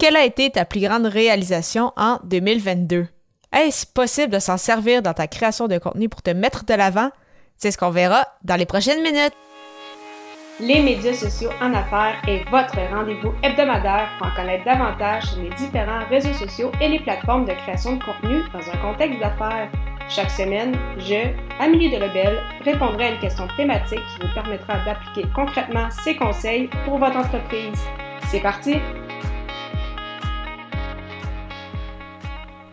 Quelle a été ta plus grande réalisation en 2022? Est-ce possible de s'en servir dans ta création de contenu pour te mettre de l'avant? C'est ce qu'on verra dans les prochaines minutes. Les médias sociaux en affaires est votre rendez-vous hebdomadaire pour en connaître davantage sur les différents réseaux sociaux et les plateformes de création de contenu dans un contexte d'affaires. Chaque semaine, je, Amélie Delebel, répondrai à une question thématique qui vous permettra d'appliquer concrètement ces conseils pour votre entreprise. C'est parti!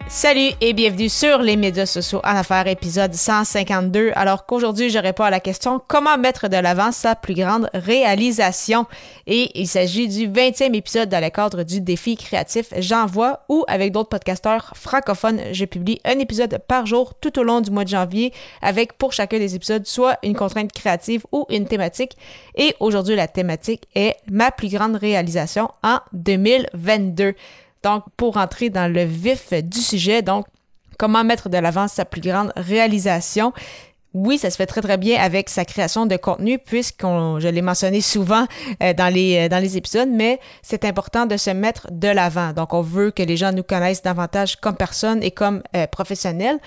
Salut et bienvenue sur les médias sociaux en affaires, épisode 152. Alors qu'aujourd'hui, je réponds à la question comment mettre de l'avant sa plus grande réalisation? Et il s'agit du 20e épisode dans le cadre du défi créatif J'envoie où, avec d'autres podcasteurs francophones, je publie un épisode par jour tout au long du mois de janvier avec pour chacun des épisodes soit une contrainte créative ou une thématique. Et aujourd'hui, la thématique est ma plus grande réalisation en 2022. Donc, pour entrer dans le vif du sujet, donc, comment mettre de l'avant sa plus grande réalisation? Oui, ça se fait très très bien avec sa création de contenu, puisqu'on, je l'ai mentionné souvent euh, dans, les, euh, dans les épisodes, mais c'est important de se mettre de l'avant. Donc, on veut que les gens nous connaissent davantage comme personne et comme euh, professionnels.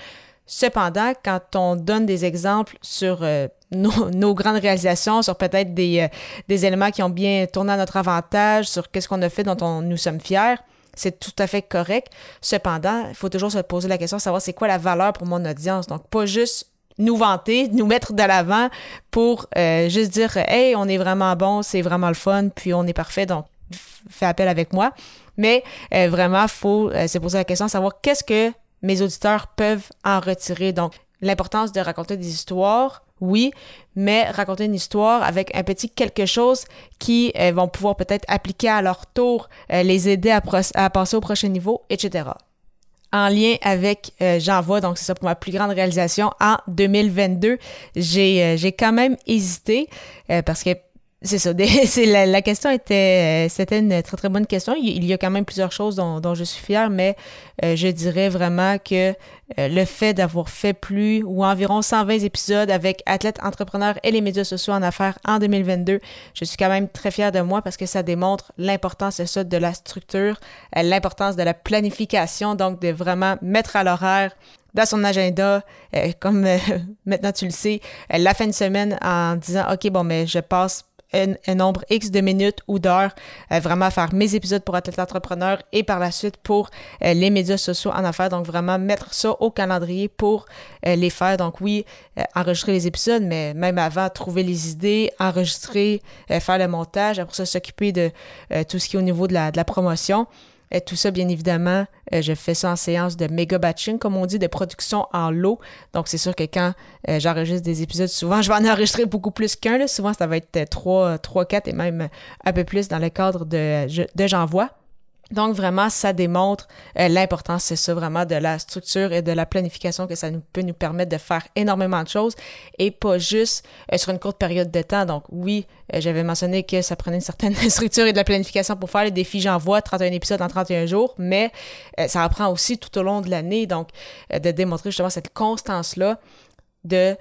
Cependant, quand on donne des exemples sur nos, grandes réalisations, sur peut-être des, des éléments qui ont bien tourné à notre avantage, sur qu'est-ce qu'on a fait dont on, nous sommes fiers, c'est tout à fait correct. Cependant, il faut toujours se poser la question de savoir c'est quoi la valeur pour mon audience. Donc, pas juste nous vanter, nous mettre de l'avant pour euh, juste dire Hey, on est vraiment bon, c'est vraiment le fun, puis on est parfait, donc fais appel avec moi. Mais euh, vraiment, il faut euh, se poser la question de savoir qu'est-ce que mes auditeurs peuvent en retirer. Donc, l'importance de raconter des histoires, oui, mais raconter une histoire avec un petit quelque chose qui euh, vont pouvoir peut-être appliquer à leur tour, euh, les aider à, passer au prochain niveau, etc. En lien avec euh, J'envoie, donc c'est ça pour ma plus grande réalisation en 2022, j'ai j'ai quand même hésité parce que c'est ça. c'est la, question était, c'était une très très bonne question. Il, y a quand même plusieurs choses dont, je suis fière, mais euh, je dirais vraiment que euh, le fait d'avoir fait plus ou environ 120 épisodes avec athlètes entrepreneurs et les médias sociaux en affaires en 2022, je suis quand même très fière de moi parce que ça démontre l'importance de ça, de la structure, euh, l'importance de la planification, donc de vraiment mettre à l'horaire dans son agenda, comme maintenant tu le sais, la fin de semaine en disant OK bon mais je passe un, nombre X de minutes ou d'heures euh, vraiment faire mes épisodes pour Athlète Entrepreneur et par la suite pour euh, les médias sociaux en affaires. Donc vraiment mettre ça au calendrier pour euh, les faire. Donc oui, enregistrer les épisodes, mais même avant, trouver les idées, enregistrer, faire le montage, après ça s'occuper de tout ce qui est au niveau de la, de la promotion. Et tout ça, bien évidemment, euh, je fais ça en séance de méga batching, comme on dit, de production en lot. Donc, c'est sûr que quand euh, j'enregistre des épisodes, souvent, je vais en enregistrer beaucoup plus qu'un. Souvent, ça va être 3, 3, 4 et même un peu plus dans le cadre de, de J'envoie. Donc vraiment, ça démontre euh, l'importance, c'est ça vraiment, de la structure et de la planification que ça nous, peut nous permettre de faire énormément de choses et pas juste euh, sur une courte période de temps. Donc oui, euh, j'avais mentionné que ça prenait une certaine structure et de la planification pour faire les défis J'envoie 31 épisodes en 31 jours, mais ça apprend aussi tout au long de l'année. Donc de démontrer justement cette constance-là de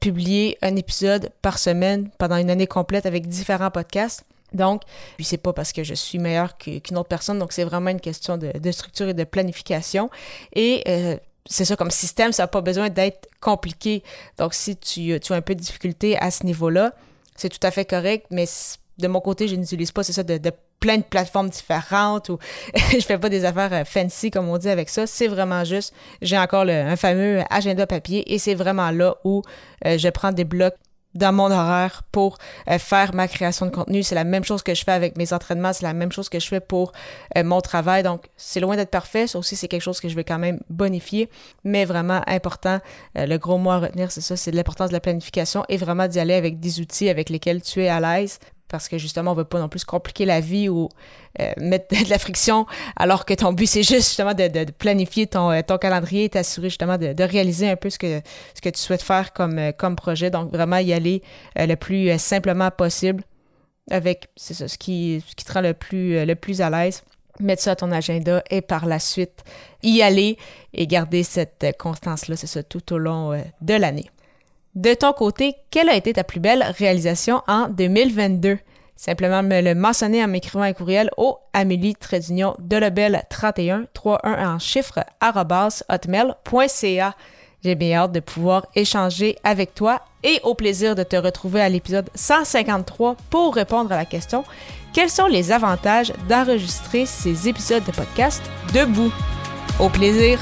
publier un épisode par semaine pendant une année complète avec différents podcasts donc, puis c'est pas parce que je suis meilleure qu'une autre personne, donc c'est vraiment une question de, structure et de planification. Et euh, c'est ça, comme système, ça n'a pas besoin d'être compliqué. Donc, si tu, as un peu de difficulté à ce niveau-là, c'est tout à fait correct, mais de mon côté, je n'utilise pas, c'est ça, de, plein de plateformes différentes ou je fais pas des affaires euh, fancy, comme on dit avec ça. C'est vraiment juste, j'ai encore un fameux agenda papier et c'est vraiment là où euh, je prends des blocs dans mon horaire pour euh, faire ma création de contenu. C'est la même chose que je fais avec mes entraînements, c'est la même chose que je fais pour euh, mon travail. Donc, c'est loin d'être parfait. Ça aussi, c'est quelque chose que je vais quand même bonifier, mais vraiment important. Euh, le gros mot à retenir, c'est ça, c'est l'importance de la planification et vraiment d'y aller avec des outils avec lesquels tu es à l'aise parce que justement, on veut pas non plus compliquer la vie ou euh, mettre de la friction, alors que ton but, c'est juste justement de, planifier ton, euh, ton calendrier et t'assurer justement de, réaliser un peu ce que, ce que tu souhaites faire comme, euh, comme projet. Donc, vraiment y aller le plus simplement possible avec, c'est ça, ce qui, ce qui te rend le plus, le plus à l'aise. Mettre ça à ton agenda et par la suite y aller et garder cette constance-là, c'est ça, tout au long de l'année. De ton côté, quelle a été ta plus belle réalisation en 2022? Simplement me le mentionner en m'écrivant un courriel au Amélie Delebel 31 31 en chiffre hotmail.ca. J'ai bien hâte de pouvoir échanger avec toi et au plaisir de te retrouver à l'épisode 153 pour répondre à la question quels sont les avantages d'enregistrer ces épisodes de podcast debout? Au plaisir!